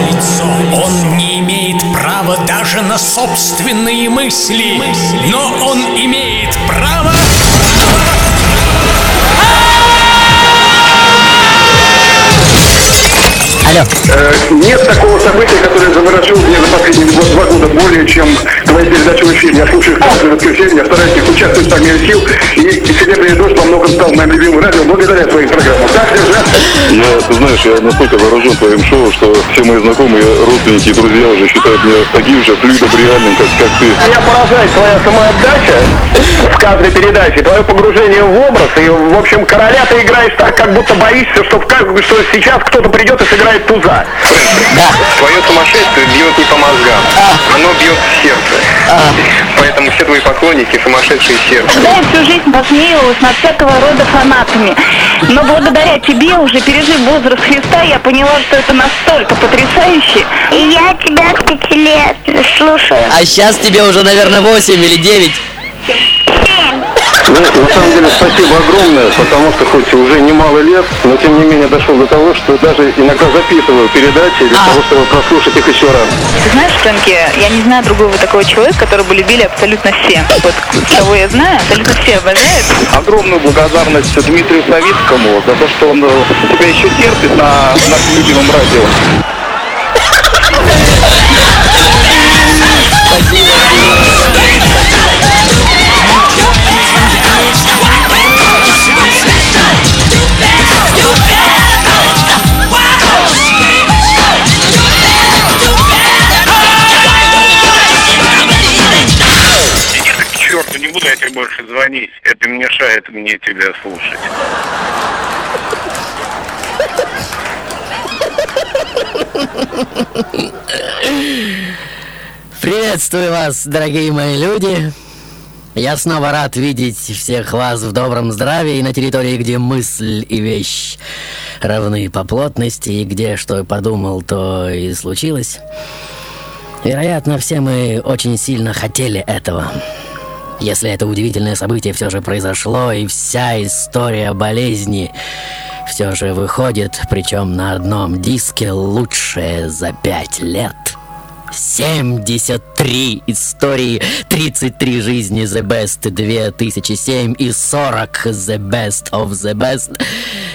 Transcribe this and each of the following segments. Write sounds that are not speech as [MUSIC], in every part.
лицо. Он не имеет права даже на собственные мысли, но он имеет право... Алло. Э, нет такого события, которое заворожил меня за последние два года более, чем твои передачи в эфире. Я слушаю их каждое воскресенье, я стараюсь их участвовать по мере сил, и «Серебряный дождь» во многом стал моим любимым радио благодаря твоим программам. Так держать? Я, ты знаешь, я настолько заражен твоим шоу, что все мои знакомые, родственники и друзья уже считают меня таким же флюидом реальным, как, как ты. Меня поражает твоя самоотдача в каждой передаче, твое погружение в образ. И, в общем, короля ты играешь так, как будто боишься, что, что сейчас кто-то придет и сыграет туза. Да. Твое сумасшествие бьет не по мозгам, оно бьет в сердце. Поэтому все твои поклонники сумасшедшие сердце. Да, я всю жизнь посмеивалась над всякого рода фанатами. Но благодаря тебе, уже пережив возраст Христа, я поняла, что это настолько потрясающе. И я тебя с пяти лет слушаю. А сейчас тебе уже, наверное, 8 или 9. Ну, на самом деле, спасибо огромное, потому что хоть уже немало лет, но тем не менее дошел до того, что даже иногда записываю передачи для А. того, чтобы прослушать их еще раз. Ты знаешь, Фрэнки, я не знаю другого такого человека, которого бы любили абсолютно все. Вот кого я знаю, абсолютно все обожают. Огромную благодарность Дмитрию Савицкому за то, что он э, тебя еще терпит на нашем любимом радио. К буду я тебе больше звонить. Это мешает мне тебя слушать. Приветствую вас, дорогие мои люди. Я снова рад видеть всех вас в добром здравии на территории, где мысль и вещь равны по плотности, и где что подумал, то и случилось. Вероятно, все мы очень сильно хотели этого. Если это удивительное событие все же произошло, и вся история болезни все же выходит, причем на одном диске лучшее за пять лет. 73 истории, 33 жизни The Best 2007 и 40 The Best of the Best.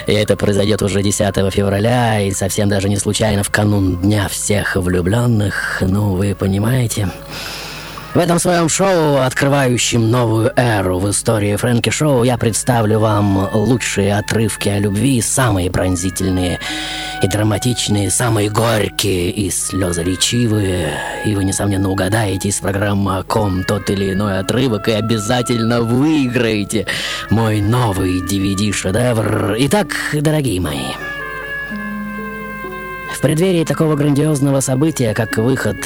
И это произойдет уже 10 февраля, и совсем даже не случайно в канун Дня всех влюбленных. Ну, вы понимаете. В этом своем шоу, открывающем новую эру в истории Фрэнки Шоу, я представлю вам лучшие отрывки о любви, самые пронзительные и драматичные, самые горькие и слезоречивые. И вы, несомненно, угадаете из программы о ком тот или иной отрывок и обязательно выиграете мой новый DVD-шедевр. Итак, дорогие мои, в преддверии такого грандиозного события, как выход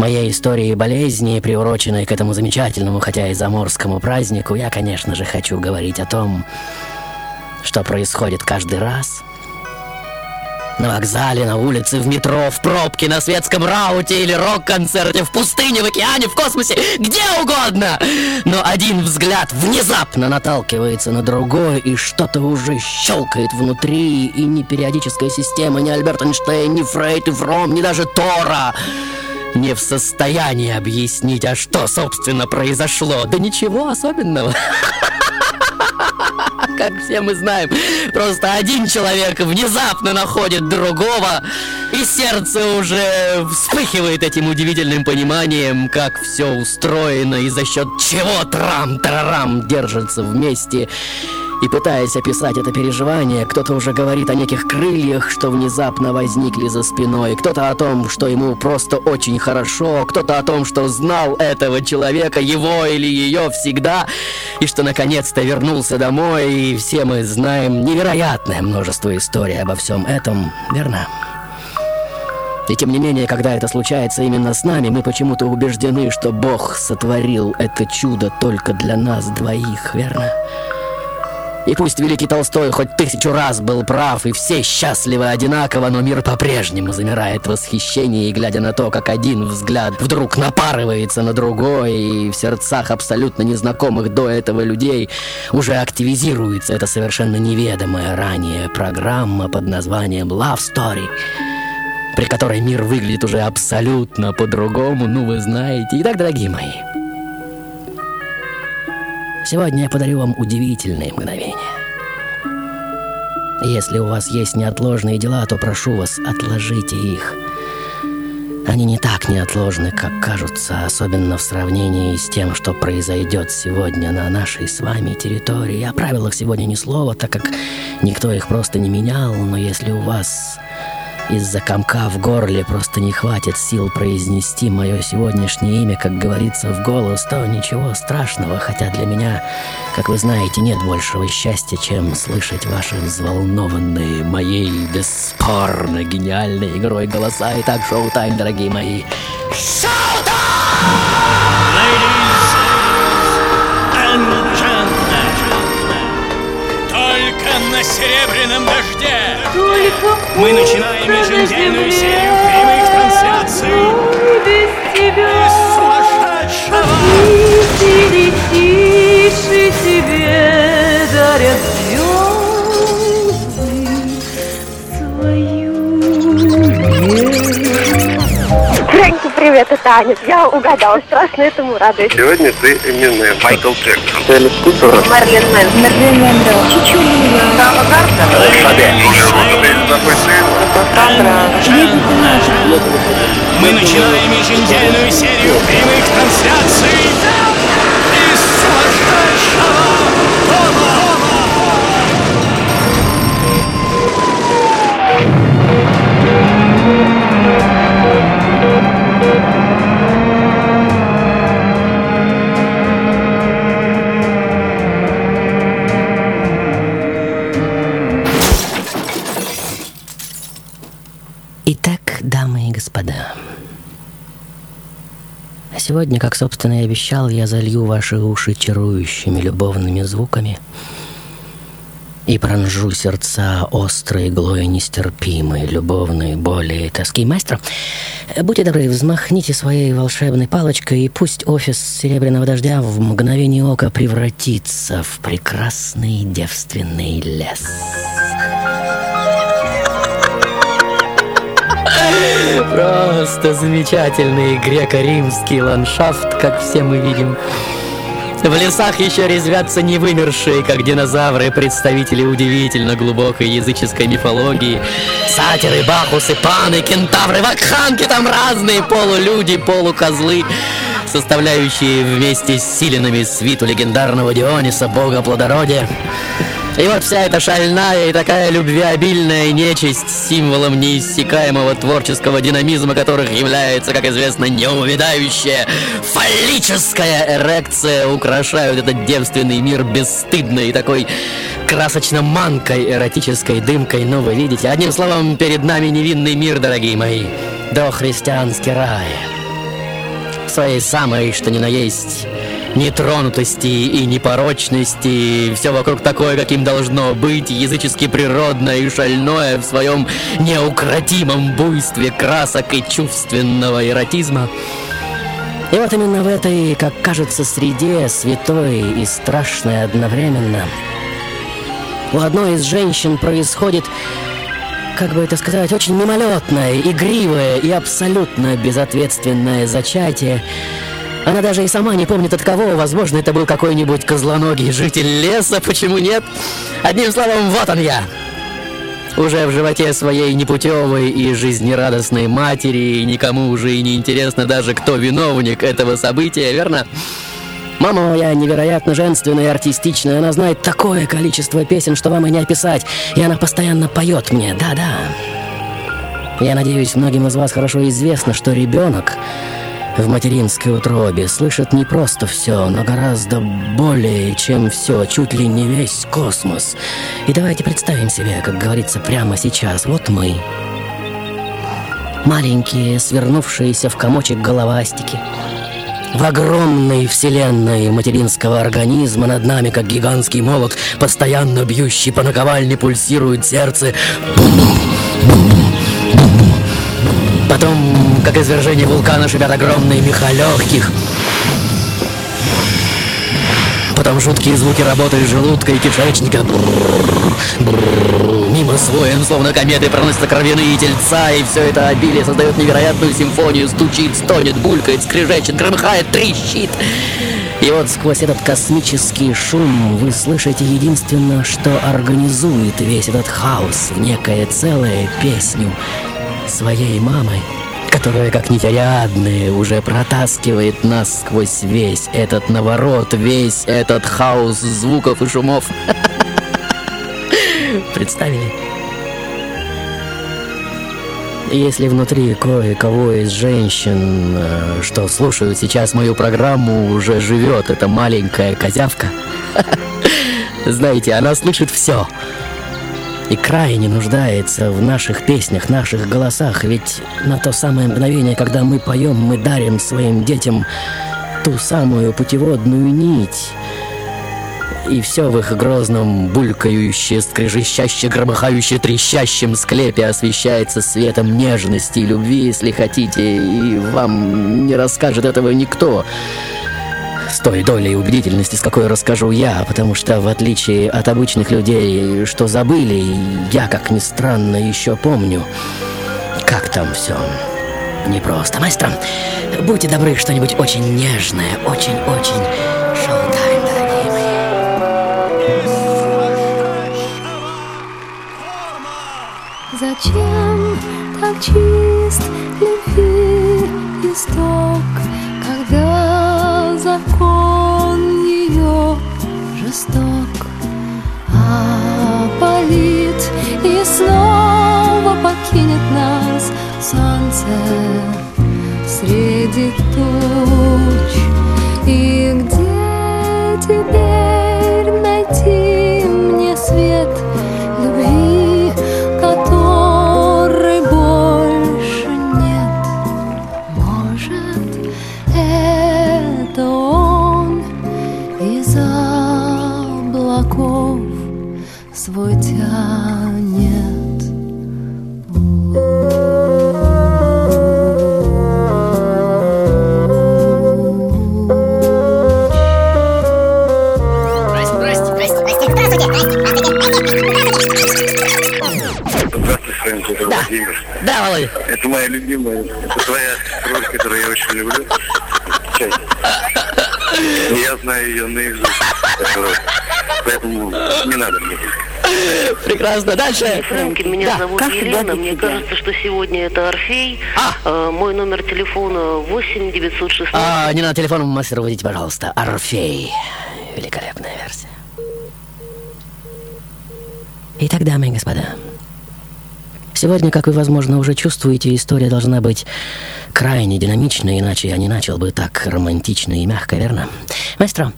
моей истории болезни, приуроченной к этому замечательному, хотя и заморскому празднику, я, конечно же, хочу говорить о том, что происходит каждый раз. На вокзале, на улице, в метро, в пробке, на светском рауте или рок-концерте, в пустыне, в океане, в космосе, где угодно. Но один взгляд внезапно наталкивается на другой, и что-то уже щелкает внутри, и ни периодическая система, ни Альберт Эйнштейн, ни Фрейд и Фром, ни даже Тора не в состоянии объяснить, а что, собственно, произошло. Да ничего особенного. [LAUGHS] Как все мы знаем, просто один человек внезапно находит другого, и сердце уже вспыхивает этим удивительным пониманием, как все устроено и за счет чего трам-тарарам держится вместе. И пытаясь описать это переживание, кто-то уже говорит о неких крыльях, что внезапно возникли за спиной, кто-то о том, что ему просто очень хорошо, кто-то о том, что знал этого человека, его или ее всегда, и что наконец-то вернулся домой, и все мы знаем невероятное множество историй обо всем этом, верно? И тем не менее, когда это случается именно с нами, мы почему-то убеждены, что Бог сотворил это чудо только для нас двоих, верно? И пусть великий Толстой хоть тысячу раз был прав, и все счастливы одинаково, но мир по-прежнему замирает в восхищении, глядя на то, как один взгляд вдруг напарывается на другой, и в сердцах абсолютно незнакомых до этого людей уже активизируется эта совершенно неведомая ранее программа под названием Love Story. при которой мир выглядит уже абсолютно по-другому, ну вы знаете. Итак, дорогие мои, сегодня я подарю вам удивительные мгновения. Если у вас есть неотложные дела, то прошу вас, отложите их. Они не так неотложны, как кажутся, особенно в сравнении с тем, что произойдет сегодня на нашей с вами территории. О правилах сегодня ни слова, так как никто их просто не менял, но если у вас из-за комка в горле просто не хватит сил произнести мое сегодняшнее имя, как говорится, в голос, то ничего страшного, хотя для меня, как вы знаете, нет большего счастья, чем слышать ваши взволнованные моей бесспорно гениальной игрой голоса. Итак, шоу-тайм, дорогие мои. Только на серебряном дожде. Только мы начинаем на земле, серию прямых трансляций без тебя. Фрэнки, привет, это Аня. Я угадала, страшно этому радуюсь. Сегодня ты Эминем, Майкл Джексон. Мерлин Мэн. Мерлин Мэнро. Чичулина. Сава Гардner. Мы начинаем еженедельную серию прямых трансляций сегодня, как, собственно, и обещал, я залью ваши уши чарующими любовными звуками и пронжу сердца острой иглой нестерпимой любовной боли и тоски. Мастер, будьте добры, взмахните своей волшебной палочкой, и пусть офис Серебряного Дождя в мгновение ока превратится в прекрасный девственный лес. Просто замечательный греко-римский ландшафт, как все мы видим. В лесах еще резвятся невымершие, как динозавры, представители удивительно глубокой языческой мифологии. Сатиры, бахусы, паны, кентавры, вакханки, там разные полулюди, полукозлы, составляющие вместе с силинами свиту легендарного Диониса, бога плодородия. И вот вся эта шальная и такая любвеобильная нечисть символом неиссякаемого творческого динамизма, которых является, как известно, неувядающая фаллическая эрекция, украшают этот девственный мир бесстыдной и такой красочно-манкой эротической дымкой. Ну, вы видите, одним словом, перед нами невинный мир, дорогие мои, дохристианский рай. В своей самой, что ни на есть, нетронутости и непорочности, все вокруг такое, каким должно быть, язычески природное и шальное в своем неукротимом буйстве красок и чувственного эротизма. И вот именно в этой, как кажется, среде, святой и страшной одновременно, у одной из женщин происходит, как бы это сказать, очень мимолетное, игривое и абсолютно безответственное зачатие, она даже и сама не помнит от кого. Возможно, это был какой-нибудь козлоногий житель леса. Почему нет? Одним словом, вот он я. Уже в животе своей непутевой и жизнерадостной матери, и никому уже и не интересно даже, кто виновник этого события, верно? Мама моя невероятно женственная и артистичная. Она знает такое количество песен, что вам и не описать. И она постоянно поет мне. Да-да. Я надеюсь, многим из вас хорошо известно, что ребенок в материнской утробе слышит не просто все, но гораздо более, чем все, чуть ли не весь космос. И давайте представим себе, как говорится прямо сейчас, вот мы. Маленькие, свернувшиеся в комочек головастики. В огромной вселенной материнского организма над нами, как гигантский молот, постоянно бьющий по наковальне, пульсирует сердце. Потом, как извержение вулкана, шипят огромные меха легких. Потом жуткие звуки работы желудка и кишечника. Мимо своем, словно кометы, проносятся кровяные тельца, и все это обилие создает невероятную симфонию. Стучит, стонет, булькает, скрежечет, громыхает, трещит. И вот сквозь этот космический шум вы слышите единственное, что организует весь этот хаос некое целое песню своей мамой, которая, как нетериадная, уже протаскивает нас сквозь весь этот наворот, весь этот хаос звуков и шумов. [LAUGHS] Представили? Если внутри кое-кого из женщин, э, что слушают сейчас мою программу, уже живет эта маленькая козявка, [LAUGHS] знаете, она слышит все. И крайне нуждается в наших песнях, наших голосах, ведь на то самое мгновение, когда мы поем, мы дарим своим детям ту самую путеводную нить, и все в их грозном, булькающе, скрежещаще, громыхающе, трещащем склепе освещается светом нежности и любви, если хотите, и вам не расскажет этого никто. С той долей убедительности, с какой расскажу я, потому что, в отличие от обычных людей, что забыли, я, как ни странно, еще помню, как там все непросто. Маэстро, будьте добры, что-нибудь очень нежное, очень-очень шоу-тайм. Зачем так чист любви исток, закон ее жесток? Опалит и снова покинет нас солнце среди туч. И где теперь моя любимая, это твоя роль, которую я очень люблю. Чай. Я знаю ее наизусть. Поэтому не надо мне. Прекрасно. Дальше. Фрэнкин, меня Да, зовут как Елена. Мне тебя. кажется, что сегодня это Орфей. А. Э, мой номер телефона 8 916. А, не на телефон, мастер, вводите, пожалуйста. Орфей. Великолепная версия. Итак, дамы и господа, сегодня, как вы, возможно, уже чувствуете, история должна быть крайне динамичной, иначе я не начал бы так романтично и мягко, верно? Маэстро,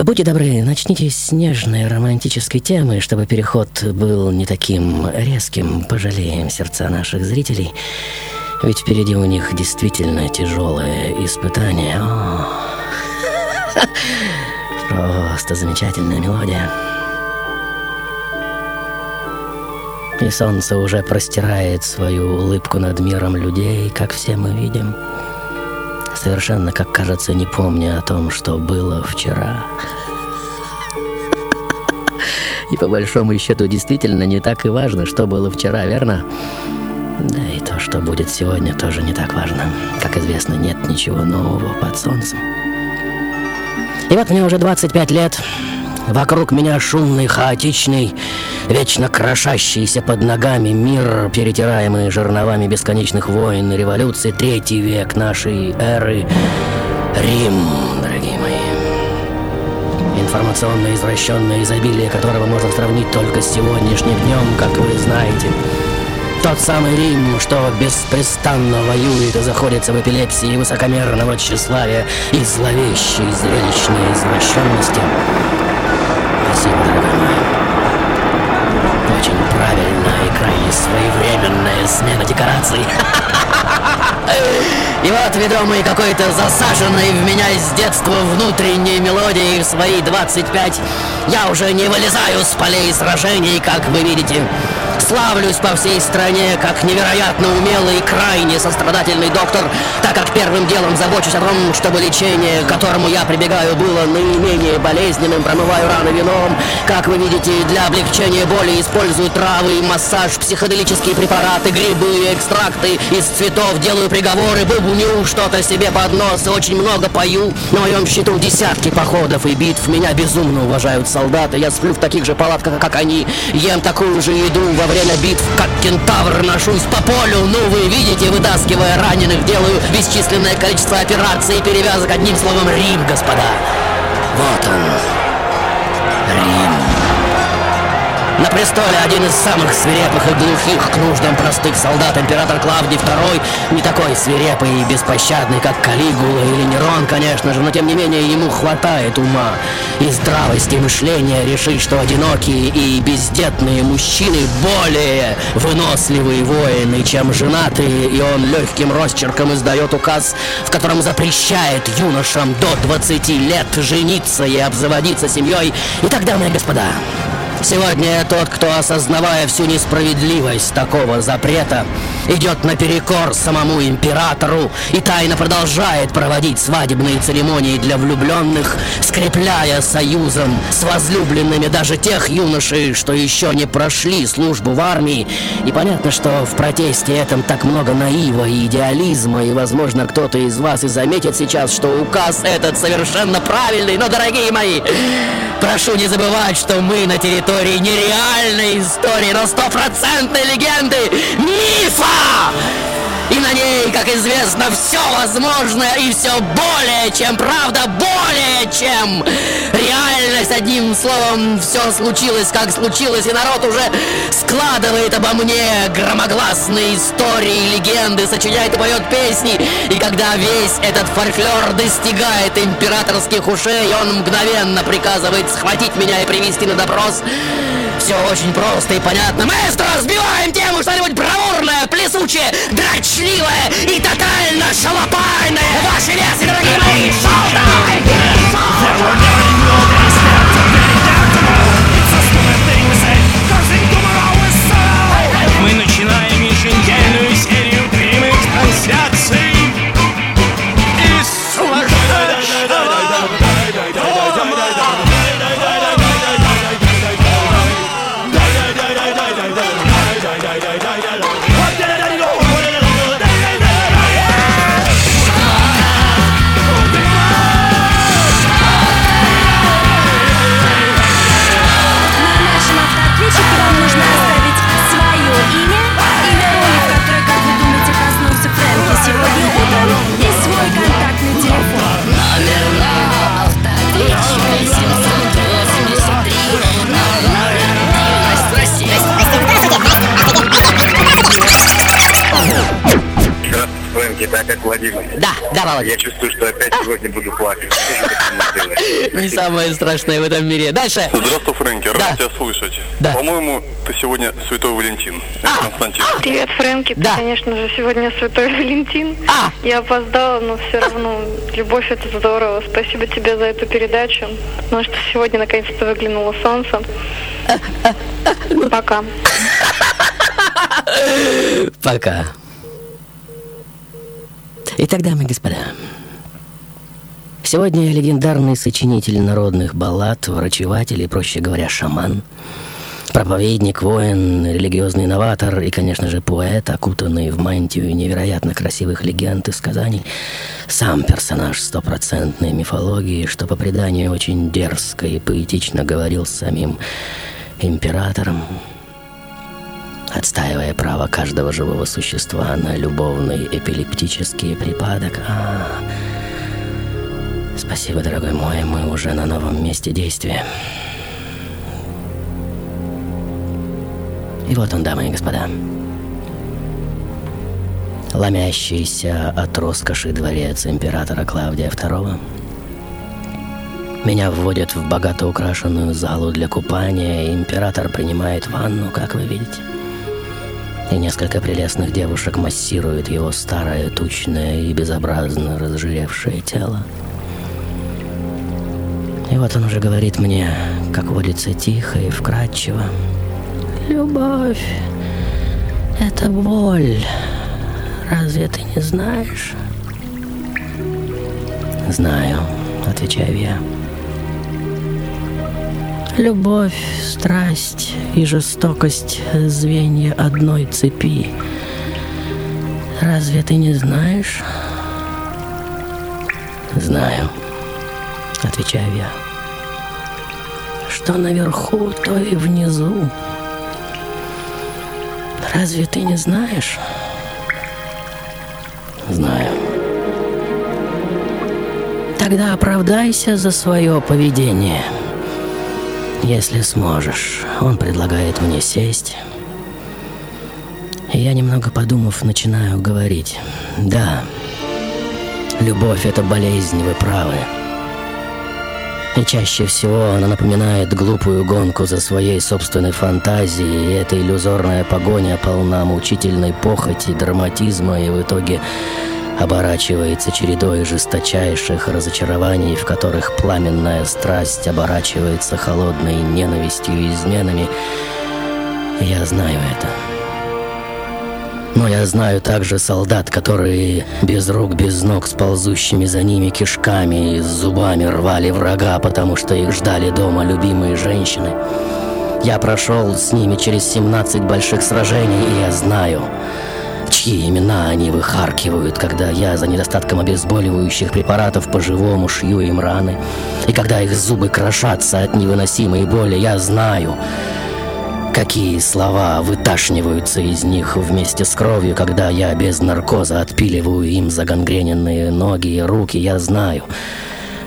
будьте добры, начните с нежной романтической темы, чтобы переход был не таким резким, пожалеем сердца наших зрителей. Ведь впереди у них действительно тяжелое испытание. [LAUGHS] Просто замечательная мелодия. И солнце уже простирает свою улыбку над миром людей, как все мы видим. Совершенно, как кажется, не помня о том, что было вчера. И по большому счету действительно не так и важно, что было вчера, верно? Да и то, что будет сегодня, тоже не так важно. Как известно, нет ничего нового под солнцем. И вот мне уже 25 лет. Вокруг меня шумный, хаотичный, вечно крошащийся под ногами мир, перетираемый жерновами бесконечных войн и революций. Третий век нашей эры. Рим, дорогие мои. Информационное извращенное изобилие которого можно сравнить только с сегодняшним днем, как вы знаете. Тот самый Рим, что беспрестанно воюет и заходится в эпилепсии высокомерного тщеславия и зловещей зрелищной извращенности. Мой. Очень правильная и крайне своевременная смена декораций. [LAUGHS] И вот, ведомый какой-то засаженной в меня с детства внутренней мелодией в свои 25, я уже не вылезаю с полей сражений, как вы видите. Славлюсь по всей стране как невероятно умелый и крайне сострадательный доктор, так как первым делом забочусь о том, чтобы лечение, к которому я прибегаю, было наименее болезненным, промываю раны вином. Как вы видите, для облегчения боли использую травы, массаж, психоделические препараты, грибы, экстракты из цветов, делаю приговоры, бубню что-то себе под нос и очень много пою. На моем счету десятки походов и битв. Меня безумно уважают солдаты. Я сплю в таких же палатках, как они. Ем такую же еду во время битв, как кентавр ношусь по полю. Ну, вы видите, вытаскивая раненых, делаю бесчисленное количество операций и перевязок. Одним словом, Рим, господа. Вот он. Рим. На престоле один из самых свирепых и глухих к нуждам простых солдат император Клавдий II не такой свирепый и беспощадный, как Калигула или Нерон, конечно же, но тем не менее ему хватает ума и здравости мышления решить, что одинокие и бездетные мужчины более выносливые воины, чем женатые, и он легким росчерком издает указ, в котором запрещает юношам до 20 лет жениться и обзаводиться семьей. Итак, дамы и господа, Сегодня тот, кто, осознавая всю несправедливость такого запрета, идет наперекор самому императору и тайно продолжает проводить свадебные церемонии для влюбленных, скрепляя союзом с возлюбленными даже тех юношей, что еще не прошли службу в армии. И понятно, что в протесте этом так много наива и идеализма, и, возможно, кто-то из вас и заметит сейчас, что указ этот совершенно правильный, но, дорогие мои, прошу не забывать, что мы на территории нереальной истории, но стопроцентной легенды мифа! И на ней, как известно, все возможное и все более чем правда, более чем реальность. Одним словом, все случилось, как случилось, и народ уже складывает обо мне громогласные истории, легенды, сочиняет и поет песни. И когда весь этот фольклор достигает императорских ушей, он мгновенно приказывает схватить меня и привести на допрос. Все очень просто и понятно. Маэстро, разбиваем тему что-нибудь бравурное, плесучее, дрочливое и тотально шалопайное. Ваши версии, дорогие мои, шоу-тайм! Владимир. Да, да, Володя. Я чувствую, что опять сегодня буду плакать. Не самое страшное в этом мире. Дальше. Здравствуй, Фрэнки, рад Да. тебя слышать. Да. По-моему, ты сегодня Святой Валентин. Это Константин. Привет, Фрэнки. Ты, конечно же, сегодня Святой Валентин. Я опоздала, но все равно любовь это здорово. Спасибо тебе за эту передачу. Потому что сегодня наконец-то выглянуло солнце. Пока. Пока. Итак, дамы и господа, сегодня легендарный сочинитель народных баллад, врачеватель и, проще говоря, шаман, проповедник, воин, религиозный новатор и, конечно же, поэт, окутанный в мантию невероятно красивых легенд и сказаний, сам персонаж стопроцентной мифологии, что по преданию очень дерзко и поэтично говорил с самим императором, отстаивая право каждого живого существа на любовный эпилептический припадок. А, спасибо, дорогой мой, мы уже на новом месте действия. И вот он, дамы и господа. Ломящийся от роскоши дворец императора Клавдия II меня вводят в богато украшенную залу для купания, и император принимает ванну, как вы видите. И несколько прелестных девушек массируют его старое, тучное и безобразно разжиревшее тело. И вот он уже говорит мне, как водится тихо и вкрадчиво. Любовь, Это боль. Разве ты не знаешь? Знаю, отвечаю я. Любовь, страсть и жестокость — звенья одной цепи. Разве ты не знаешь? Знаю, отвечаю я. Что наверху, то и внизу. Разве ты не знаешь? Знаю. Тогда оправдайся за свое поведение. Если сможешь. Он предлагает мне сесть. Я, немного подумав, начинаю говорить. Да, любовь — это болезнь, вы правы. И чаще всего она напоминает глупую гонку за своей собственной фантазией, и эта иллюзорная погоня полна мучительной похоти, драматизма и в итоге оборачивается чередой жесточайших разочарований, в которых пламенная страсть оборачивается холодной ненавистью и изменами. Я знаю это. Но я знаю также солдат, которые без рук, без ног, с ползущими за ними кишками и с зубами рвали врага, потому что их ждали дома любимые женщины. Я прошел с ними через 17 больших сражений, и я знаю, чьи имена они выхаркивают, когда я за недостатком обезболивающих препаратов по-живому шью им раны. И когда их зубы крошатся от невыносимой боли, я знаю, какие слова выташниваются из них вместе с кровью, когда я без наркоза отпиливаю им загангрененные ноги и руки. Я знаю,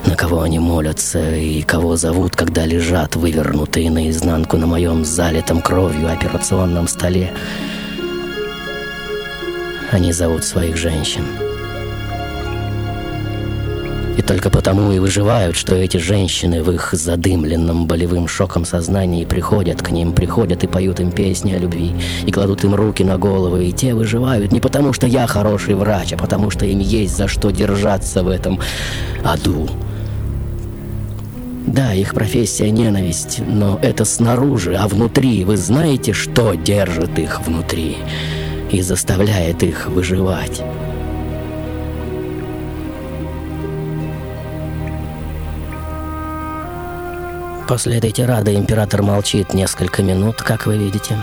на кого они молятся и кого зовут, когда лежат вывернутые наизнанку на моем залитом кровью операционном столе. Они зовут своих женщин. И только потому и выживают, что эти женщины в их задымленном болевым шоком сознании приходят к ним, приходят и поют им песни о любви, и кладут им руки на головы, и те выживают не потому, что я хороший врач, а потому, что им есть за что держаться в этом аду. Да, их профессия ненависть, но это снаружи, а внутри вы знаете, что держит их внутри и заставляет их выживать. После этой тирады император молчит несколько минут, как вы видите.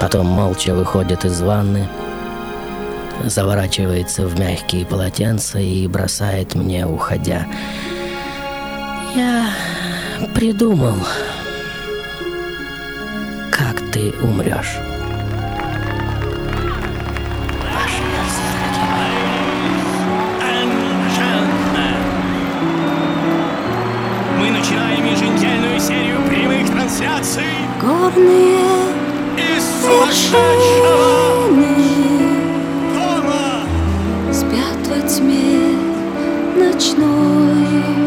Потом молча выходит из ванны, заворачивается в мягкие полотенца и бросает мне, уходя. Я придумал, как ты умрешь. Трансляций Горные из сумасшедшего вершины Спят во тьме ночной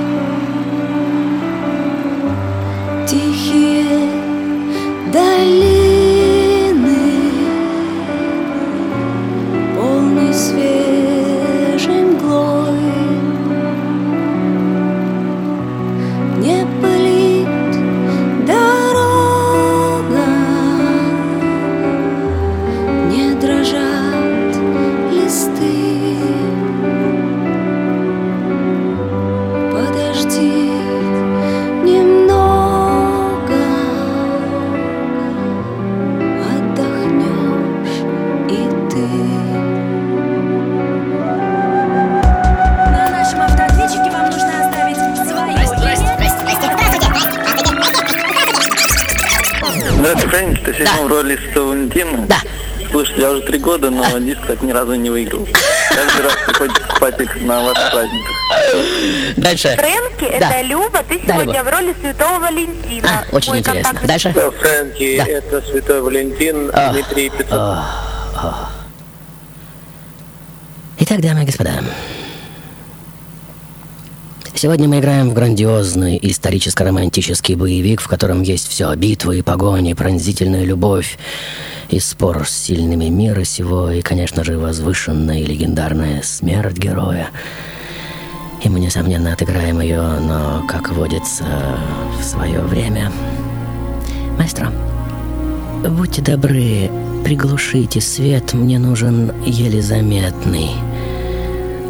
Святого Валентина? Да. Слушай, я уже три года, но диск так ни разу не выиграл. Каждый раз приходится покупать их на ваших праздниках. Дальше. Фрэнки, Да. это Люба, ты Да, сегодня Люба. в роли Святого Валентина. А, очень Мой интересно. контакт- Дальше. Фрэнки, Да. это Святой Валентин, А, Дмитрий Петров. а, а. Итак, дамы и господа, сегодня мы играем в грандиозный историческо-романтический боевик, в котором есть все: битвы и погони, пронзительная любовь и спор с сильными мира сего, и, конечно же, возвышенная и легендарная смерть героя. И мы, несомненно, отыграем ее, но, как водится, в свое время. Маэстро, будьте добры, приглушите свет, мне нужен еле заметный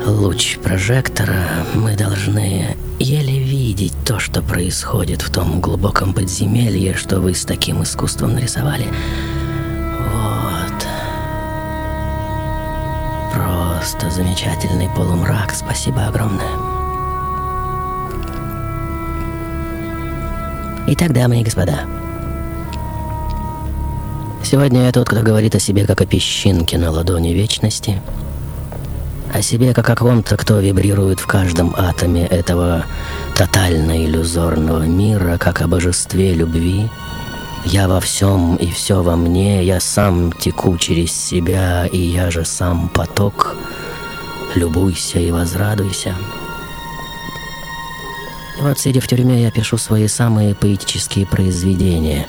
луч прожектора. Мы должны еле видеть то, что происходит в том глубоком подземелье, что вы с таким искусством нарисовали. Вот. Просто замечательный полумрак. Спасибо огромное. Итак, дамы и господа, сегодня я тот, кто говорит о себе как о песчинке на ладони вечности, о себе как о ком-то, кто вибрирует в каждом атоме этого тотально иллюзорного мира, как о божестве любви. Я во всем и все во мне, я сам теку через себя, и я же сам поток. Любуйся и возрадуйся. Вот, сидя в тюрьме, я пишу свои самые поэтические произведения.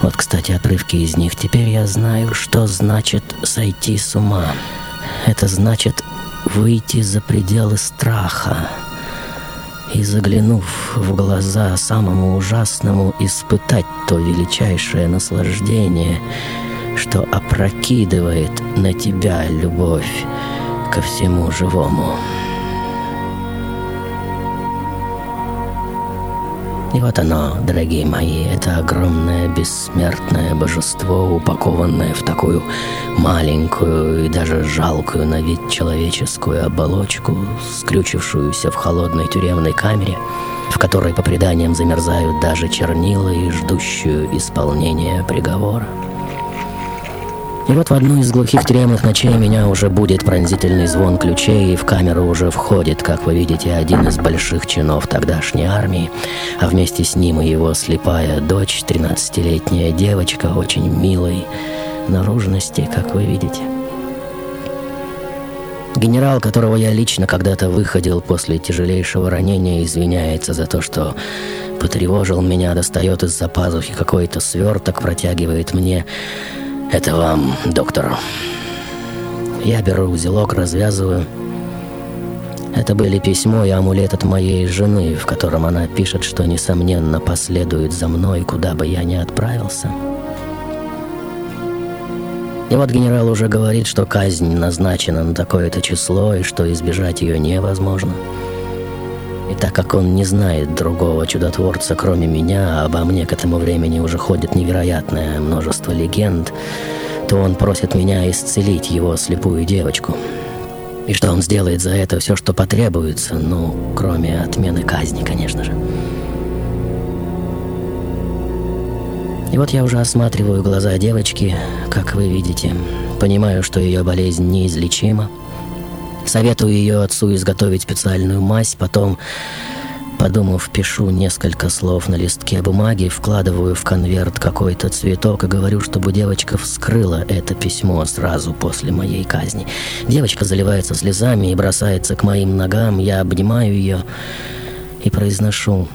Вот, кстати, отрывки из них. Теперь я знаю, что значит «сойти с ума». Это значит выйти за пределы страха и, заглянув в глаза самому ужасному, испытать то величайшее наслаждение, что опрокидывает на тебя любовь ко всему живому. И вот оно, дорогие мои, это огромное бессмертное божество, упакованное в такую маленькую и даже жалкую на вид человеческую оболочку, скрючившуюся в холодной тюремной камере, в которой по преданиям замерзают даже чернила и ждущую исполнения приговора. И вот в одну из глухих тюремных ночей меня уже будет пронзительный звон ключей, и в камеру уже входит, как вы видите, один из больших чинов тогдашней армии, а вместе с ним и его слепая дочь, 13-летняя девочка, очень милой наружности, как вы видите. Генерал, которого я лично когда-то выходил после тяжелейшего ранения, извиняется за то, что потревожил меня, достает из-за пазухи какой-то сверток, протягивает мне это вам, доктор. Я беру узелок, развязываю. Это были письмо и амулет от моей жены, в котором она пишет, что, несомненно, последует за мной, куда бы я ни отправился. И вот генерал уже говорит, что казнь назначена на такое-то число, и что избежать ее невозможно. Так как он не знает другого чудотворца, кроме меня, а обо мне к этому времени уже ходит невероятное множество легенд, то он просит меня исцелить его слепую девочку. И что он сделает за это все, что потребуется, ну, кроме отмены казни, конечно же. И вот я уже осматриваю глаза девочки, как вы видите. Понимаю, что ее болезнь неизлечима, Советую ее отцу изготовить специальную мазь, потом, подумав, пишу несколько слов на листке бумаги, вкладываю в конверт какой-то цветок и говорю, чтобы девочка вскрыла это письмо сразу после моей казни. Девочка заливается слезами и бросается к моим ногам, я обнимаю ее и произношу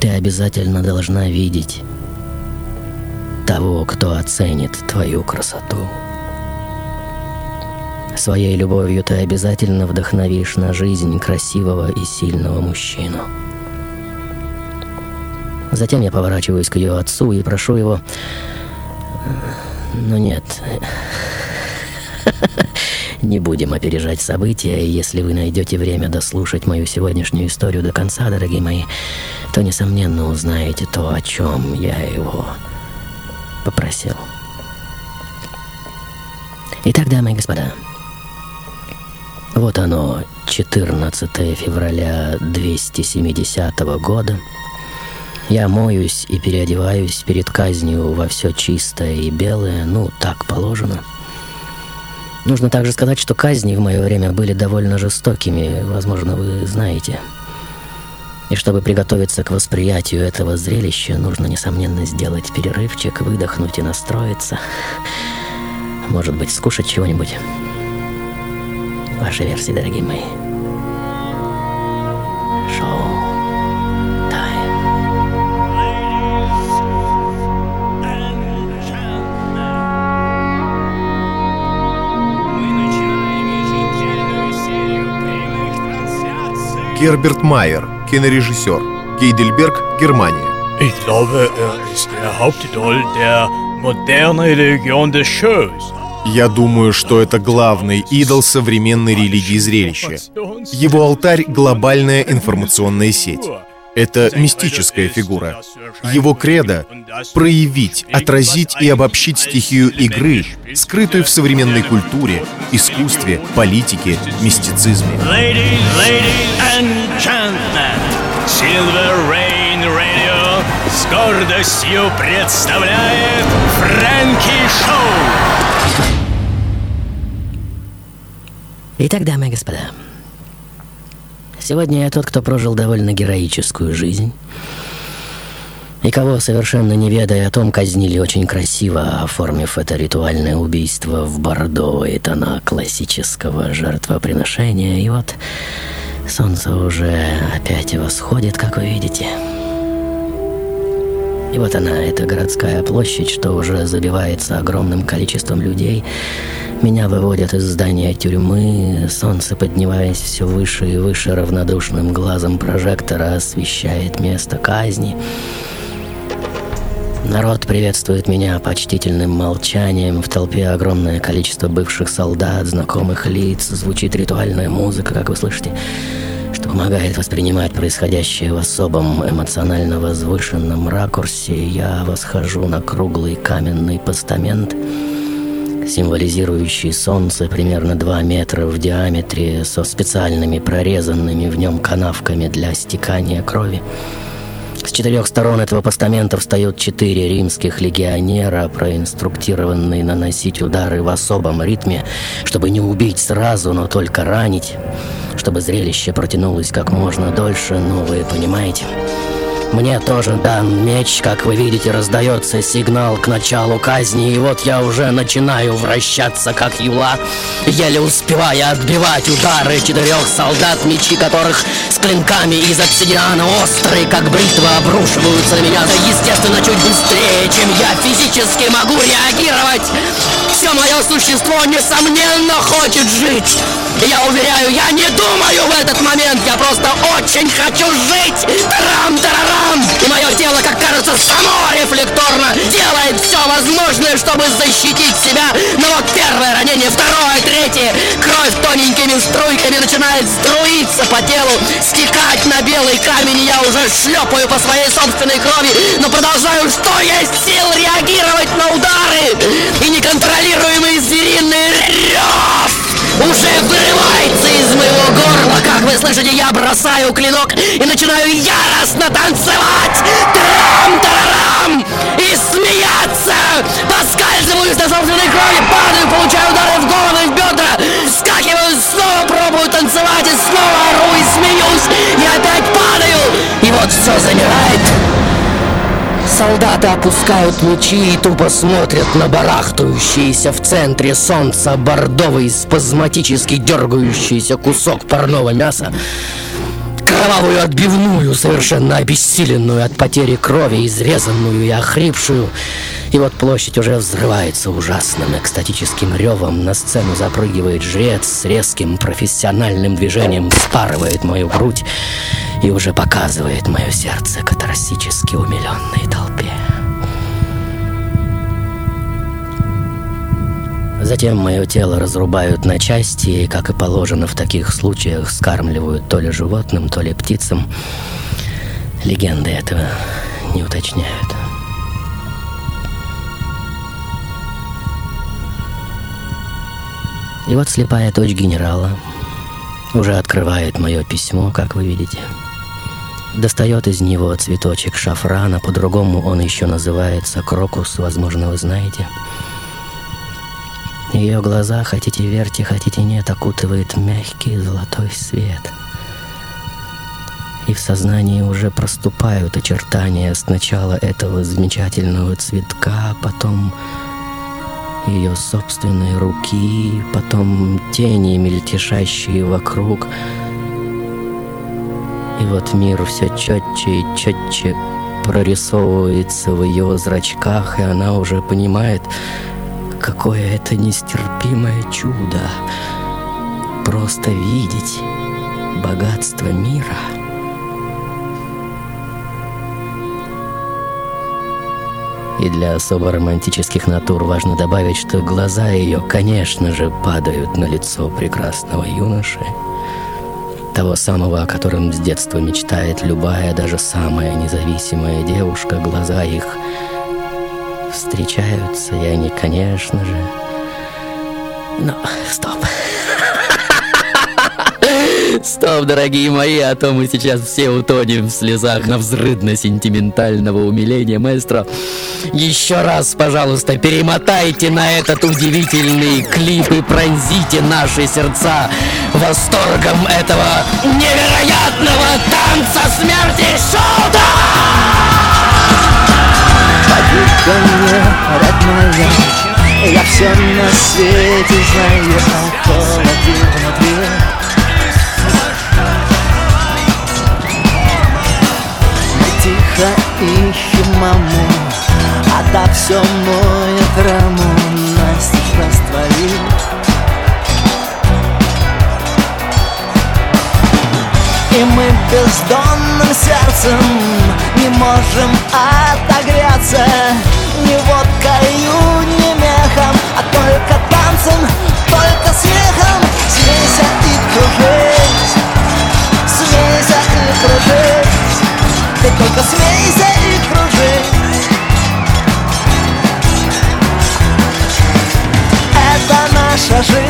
«Ты обязательно должна видеть того, кто оценит твою красоту». Своей любовью ты обязательно вдохновишь на жизнь красивого и сильного мужчину. Затем я поворачиваюсь к ее отцу и прошу его... Ну нет... [LAUGHS] Не будем опережать события, и если вы найдете время дослушать мою сегодняшнюю историю до конца, дорогие мои, то, несомненно, узнаете то, о чем я его попросил. Итак, дамы и господа, вот оно, 14 февраля 270 года. Я моюсь и переодеваюсь перед казнью во все чистое и белое, ну, так положено. Нужно также сказать, что казни в мое время были довольно жестокими, возможно, вы знаете. И чтобы приготовиться к восприятию этого зрелища, нужно, несомненно, сделать перерывчик, выдохнуть и настроиться. Может быть, скушать чего-нибудь вашей версии, дорогие мои. Шоу Тайм. Герберт Майер, кинорежиссер. Гейдельберг, Германия. Ich glaube, er ist der Hauptidol der modernen Religion des Shows. Я думаю, что это главный идол современной религии зрелища. Его алтарь — глобальная информационная сеть. Это мистическая фигура. Его кредо — проявить, отразить и обобщить стихию игры, скрытую в современной культуре, искусстве, политике, мистицизме. С гордостью представляет Фрэнки Шоу. Итак, дамы и господа, сегодня я тот, кто прожил довольно героическую жизнь, и кого, совершенно не ведая о том, казнили очень красиво, оформив это ритуальное убийство в бордовые тона классического жертвоприношения. И вот солнце уже опять восходит, как вы видите. И вот она, эта городская площадь, что уже забивается огромным количеством людей. Меня выводят из здания тюрьмы, солнце, поднимаясь все выше и выше равнодушным глазом прожектора, освещает место казни. Народ приветствует меня почтительным молчанием. В толпе огромное количество бывших солдат, знакомых лиц. Звучит ритуальная музыка, как вы слышите, что помогает воспринимать происходящее в особом эмоционально возвышенном ракурсе. Я восхожу на круглый каменный постамент, символизирующий солнце примерно 2 метра в диаметре, со специальными прорезанными в нем канавками для стекания крови. С четырех сторон этого постамента встают четыре римских легионера, проинструктированные наносить удары в особом ритме, чтобы не убить сразу, но только ранить, чтобы зрелище протянулось как можно дольше, ну вы понимаете. Мне тоже дан меч, как вы видите, раздается сигнал к началу казни, и вот я уже начинаю вращаться, как юла, еле успевая отбивать удары четырех солдат, мечи которых с клинками из обсидиана острые, как бритва, обрушиваются на меня, да, естественно, чуть быстрее, чем я физически могу реагировать. Все мое существо, несомненно, хочет жить. Я уверяю, я не думаю в этот момент, я просто очень хочу жить. Тарам-тарарам! И мое тело, как кажется, само рефлекторно делает все возможное, чтобы защитить себя. Но вот первое ранение, второе, третье, кровь тоненькими струйками начинает струиться по телу, стекать на белый камень, я уже шлепаю по своей собственной крови, но продолжаю, что есть сил реагировать на удары. И неконтролируемый звериный рев уже вырывается из моего горла. Как вы слышите, я бросаю клинок и начинаю яростно танцевать. Трам-тарарам! И смеяться! Поскальзываюсь на собственной крови, падаю, получаю удары в голову и в бедра. Вскакиваю, снова пробую танцевать и снова ору и смеюсь. И опять падаю. И вот все замирает. Солдаты опускают мечи и тупо смотрят на барахтающийся в центре солнца бордовый спазматически дергающийся кусок парного мяса. Кровавую отбивную, совершенно обессиленную от потери крови, изрезанную и охрипшую. И вот площадь уже взрывается ужасным экстатическим ревом. На сцену запрыгивает жрец с резким профессиональным движением, спарывает мою грудь и уже показывает мое сердце катарсически умиленной толпе. Затем мое тело разрубают на части и, как и положено в таких случаях, скармливают то ли животным, то ли птицам. Легенды этого не уточняют. И вот слепая дочь генерала уже открывает мое письмо, как вы видите. Достает из него цветочек шафрана, по-другому он еще называется крокус, возможно, вы знаете. Ее глаза, хотите верьте, хотите нет, окутывает мягкий золотой свет. И в сознании уже проступают очертания сначала этого замечательного цветка, потом ее собственной руки, потом тени, мельтешащие вокруг. И вот мир все четче и четче прорисовывается в ее зрачках, и она уже понимает, какое это нестерпимое чудо. Просто видеть богатство мира. И для особо романтических натур важно добавить, что глаза ее, конечно же, падают на лицо прекрасного юноши. Того самого, о котором с детства мечтает любая, даже самая независимая девушка. Глаза их встречаются, и они, конечно же... Но, стоп. Стоп, дорогие мои, а то мы сейчас все утонем в слезах на взрыдно-сентиментального умиления маэстро. Еще раз, пожалуйста, перемотайте на этот удивительный клип и пронзите наши сердца восторгом этого невероятного танца смерти! Поверь ко мне, родная, я все на свете знаю о холоде внутри. Тихо ищем маму А та все моет раму Настежь растворит И мы бездонным сердцем Не можем отогреться. Ни водкою, ни мехом А только танцем, только смехом. Смейся и кружись Смейся и кружись ты только и кружись Это наша жизнь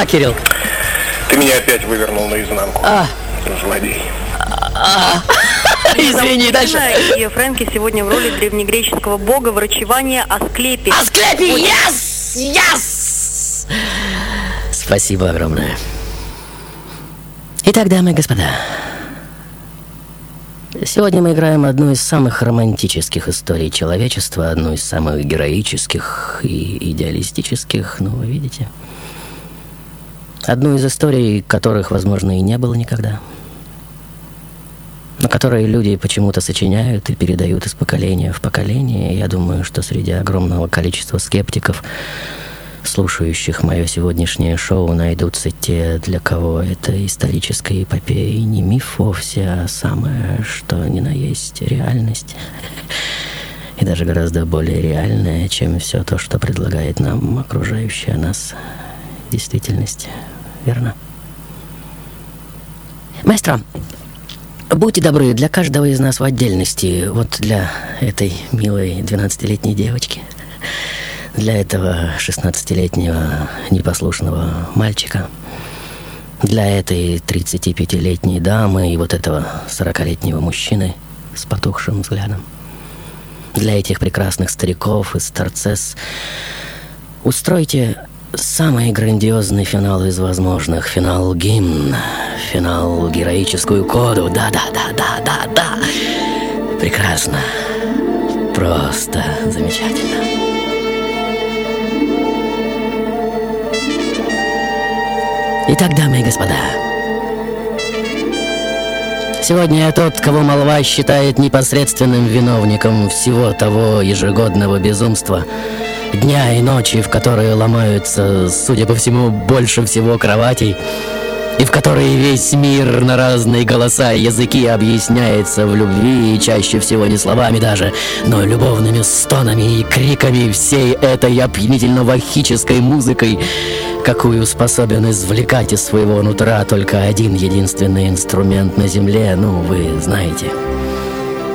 Да, Кирилл. Ты меня опять вывернул наизнанку. А. Злодей. [LAUGHS] Извини, дальше. И Фрэнки сегодня в роли древнегреческого бога врачевания Асклепия. Асклепий, yes! Yes! Спасибо огромное. Итак, дамы и господа, сегодня мы играем одну из самых романтических историй человечества, одну из самых героических и идеалистических, ну, вы видите. Одну из историй, которых, возможно, и не было никогда. Но которые люди почему-то сочиняют и передают из поколения в поколение. Я думаю, что среди огромного количества скептиков, слушающих мое сегодняшнее шоу, найдутся те, для кого это историческая эпопея и не миф вовсе, а самое, что ни на есть реальность. И даже гораздо более реальная, чем все то, что предлагает нам окружающая нас действительность. Верно? Маэстро, будьте добры, для каждого из нас в отдельности, вот для этой милой 12-летней девочки, для этого 16-летнего непослушного мальчика, для этой 35-летней дамы и вот этого 40-летнего мужчины с потухшим взглядом, для этих прекрасных стариков и старцесс, устройте Самый грандиозный финал из возможных. Финал гимн. Финал героическую коду. Да-да-да-да-да-да. Прекрасно. Просто замечательно. Итак, дамы и господа, Сегодня я тот, кого молва считает непосредственным виновником всего того ежегодного безумства, дня и ночи, в которые ломаются, судя по всему, больше всего кроватей, и в которые весь мир на разные голоса и языки объясняется в любви, и чаще всего не словами даже, но любовными стонами и криками всей этой опьянительно-вахической музыкой, какую способен извлекать из своего нутра только один единственный инструмент на земле, ну, вы знаете.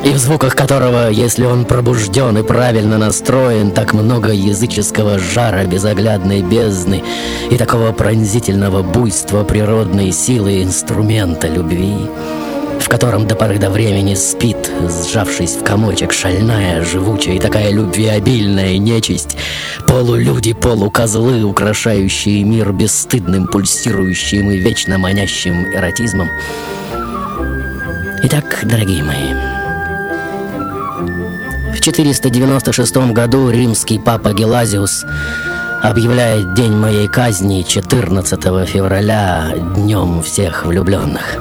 И в звуках которого, если он пробужден и правильно настроен, так много языческого жара безоглядной бездны и такого пронзительного буйства природной силы инструмента любви, в котором до поры до времени спит, сжавшись в комочек, шальная, живучая и такая любвеобильная нечисть, полулюди, полукозлы, украшающие мир бесстыдным, пульсирующим и вечно манящим эротизмом. Итак, дорогие мои, в 496 году римский папа Гелазиус объявляет день моей казни 14 февраля днем всех влюбленных.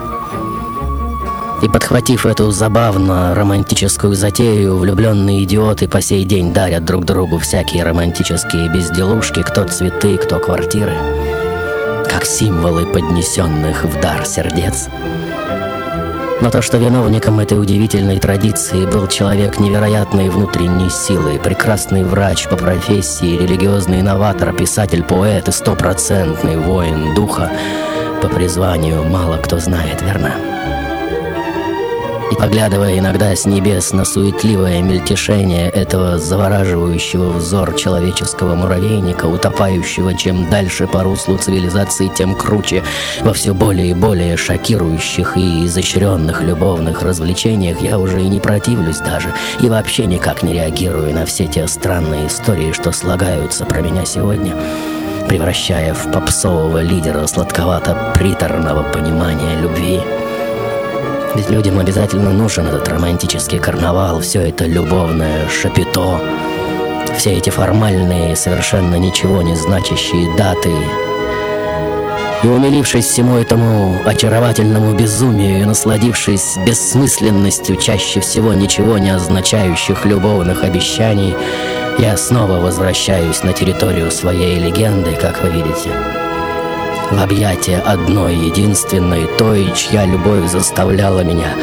И подхватив эту забавно романтическую затею, влюбленные идиоты по сей день дарят друг другу всякие романтические безделушки, кто цветы, кто квартиры, как символы поднесенных в дар сердец. Но то, что виновником этой удивительной традиции был человек невероятной внутренней силы, прекрасный врач по профессии, религиозный инноватор, писатель, поэт и стопроцентный воин духа, по призванию мало кто знает, верно? И поглядывая иногда с небес на суетливое мельтешение этого завораживающего взор человеческого муравейника, утопающего чем дальше по руслу цивилизации, тем круче во все более и более шокирующих и изощренных любовных развлечениях, я уже и не противлюсь даже, и вообще никак не реагирую на все те странные истории, что слагаются про меня сегодня превращая в попсового лидера сладковато-приторного понимания любви. Ведь людям обязательно нужен этот романтический карнавал, все это любовное шапито, все эти формальные, совершенно ничего не значащие даты. И умилившись всему этому очаровательному безумию и насладившись бессмысленностью чаще всего ничего не означающих любовных обещаний, я снова возвращаюсь на территорию своей легенды, как вы видите в объятия одной единственной, той, чья любовь заставляла меня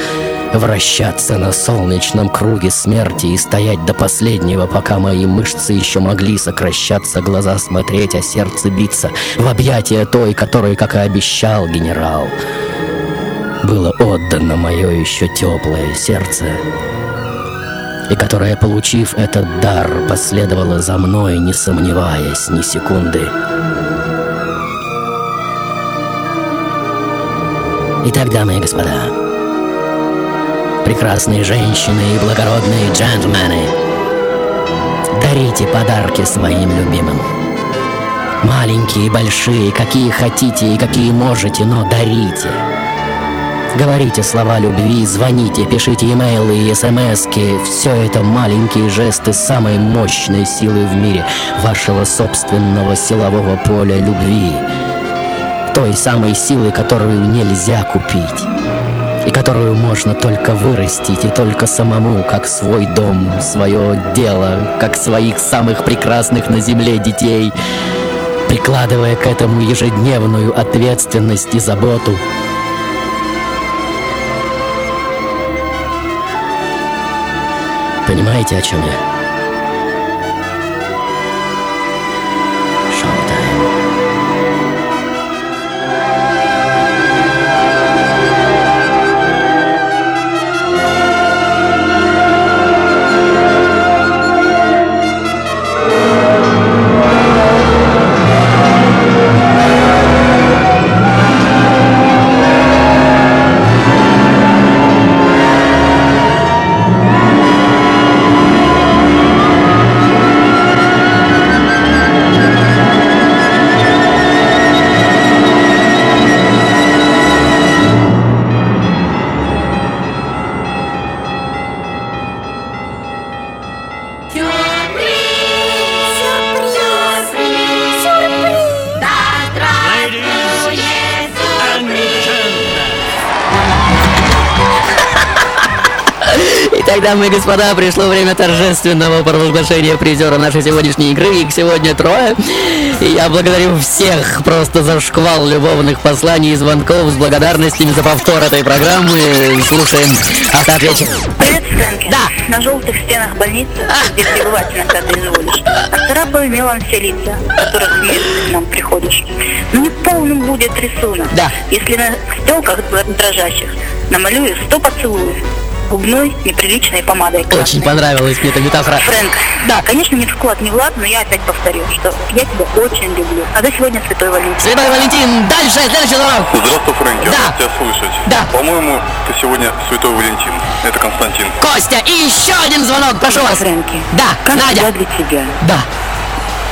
вращаться на солнечном круге смерти и стоять до последнего, пока мои мышцы еще могли сокращаться, глаза смотреть, а сердце биться, в объятия той, которой, как и обещал генерал, было отдано мое еще теплое сердце, и которая, получив этот дар, последовала за мной, не сомневаясь ни секунды. Итак, дамы и господа, прекрасные женщины и благородные джентльмены, дарите подарки своим любимым. Маленькие большие, какие хотите и какие можете, но дарите. Говорите слова любви, звоните, пишите имейлы и смски. Все это маленькие жесты самой мощной силы в мире, вашего собственного силового поля любви той самой силы, которую нельзя купить и которую можно только вырастить, и только самому, как свой дом, свое дело, как своих самых прекрасных на земле детей, прикладывая к этому ежедневную ответственность и заботу. Понимаете, о чем я? [LAUGHS] дамы и господа, пришло время торжественного провозглашения призера нашей сегодняшней игры. Их сегодня трое. И я благодарю всех просто за шквал любовных посланий и звонков с благодарностями за повтор этой программы. Слушаем автоответчик. Фрэнки. Да. На желтых стенах больницы, где пребывать иногда ты изволишь, отцарапаю мелом все лица, которых вместе к нам приходишь. Но не полным будет рисунок. Да. Если на стелках дрожащих намалюю сто поцелуев, губной неприличной помадой. Очень понравилась мне эта метафора. Фрэнк, да, конечно, не вклад, не Влад, но я опять повторю, что я тебя очень люблю. А до сегодня Святой Валентин. Святой Валентин, дальше, следующий звонок. Здравствуй, Фрэнки, Да. рад тебя слышать. Да. По-моему, ты сегодня Святой Валентин. Это Константин. Костя, и еще один звонок, прошу вас. Фрэнки, Да, как Надя. для тебя. Да.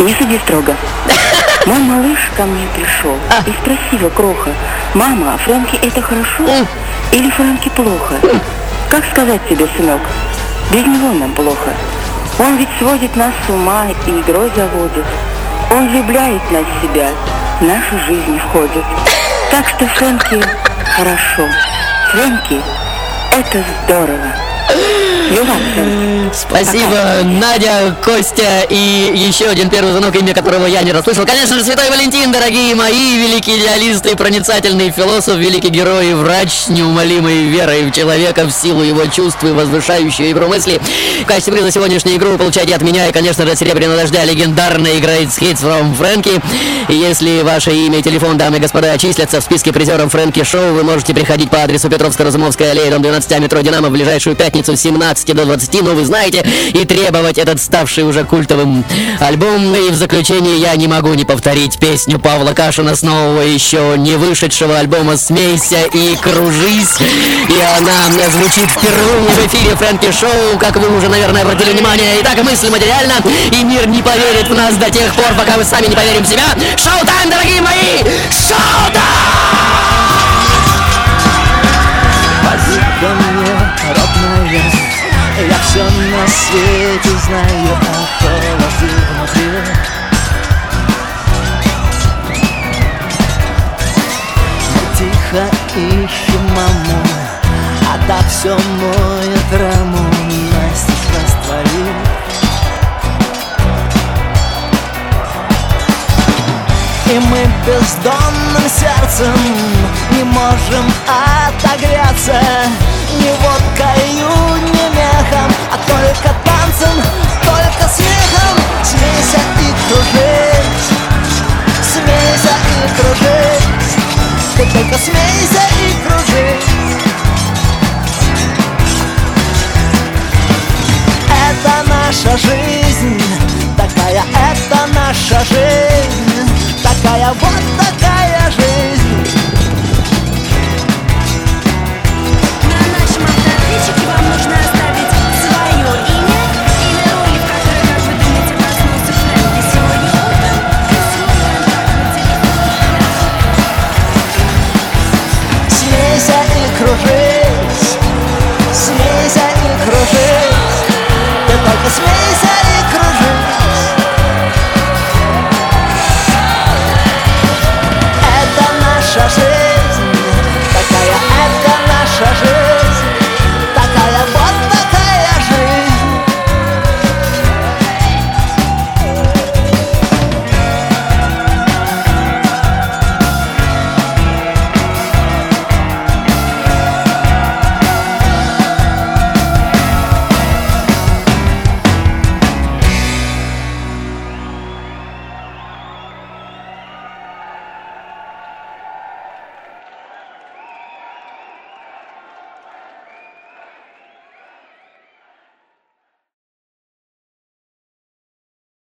Не суди строго. [LAUGHS] Мой малыш ко мне пришел А. и спросила Кроха, мама, а Фрэнки это хорошо или Фрэнки плохо? Как сказать тебе, сынок? Без него нам плохо. Он ведь сводит нас с ума и игрой заводит. Он влюбляет нас в себя, в нашу жизнь входит. Так что Фрэнки хорошо. Фрэнки это здорово. Спасибо, Надя, Костя и еще один первый звонок, имя которого я не расслышал. Конечно же, Святой Валентин, дорогие мои, великий идеалист и проницательный философ, великий герой и врач, неумолимой верой в человека, в силу его чувств и возвышающую игру мысли. В качестве приза сегодняшней игру вы получаете от меня и, конечно же, Серебряного Дождя, легендарный играет Hits from Frankie. И если ваше имя и телефон, дамы и господа, числятся в списке призеров Фрэнки Шоу, вы можете приходить по адресу Петровско-Разумовская аллея, дом 12, а, метро «Динамо» в ближайшую пятницу 17 15 до 20, но ну вы знаете, и требовать этот ставший уже культовым альбом. И в заключение я не могу не повторить песню Павла Кашина с нового еще не вышедшего альбома «Смейся и кружись». И она мне звучит впервые в эфире Фрэнки Шоу, как вы уже, наверное, обратили внимание. Итак, мысль материально, и мир не поверит в нас до тех пор, пока мы сами не поверим в себя. Шоу-тайм, дорогие мои! Шоу-тайм! Все на свете знаю о холоде внутри Мы тихо ищем маму А та все моет раму Настежь растворит. И мы бездонным сердцем не можем отогреться Ни водкою, ни мехом, а только танцем, только смехом. Смейся и кружись, смейся и кружись Ты только смейся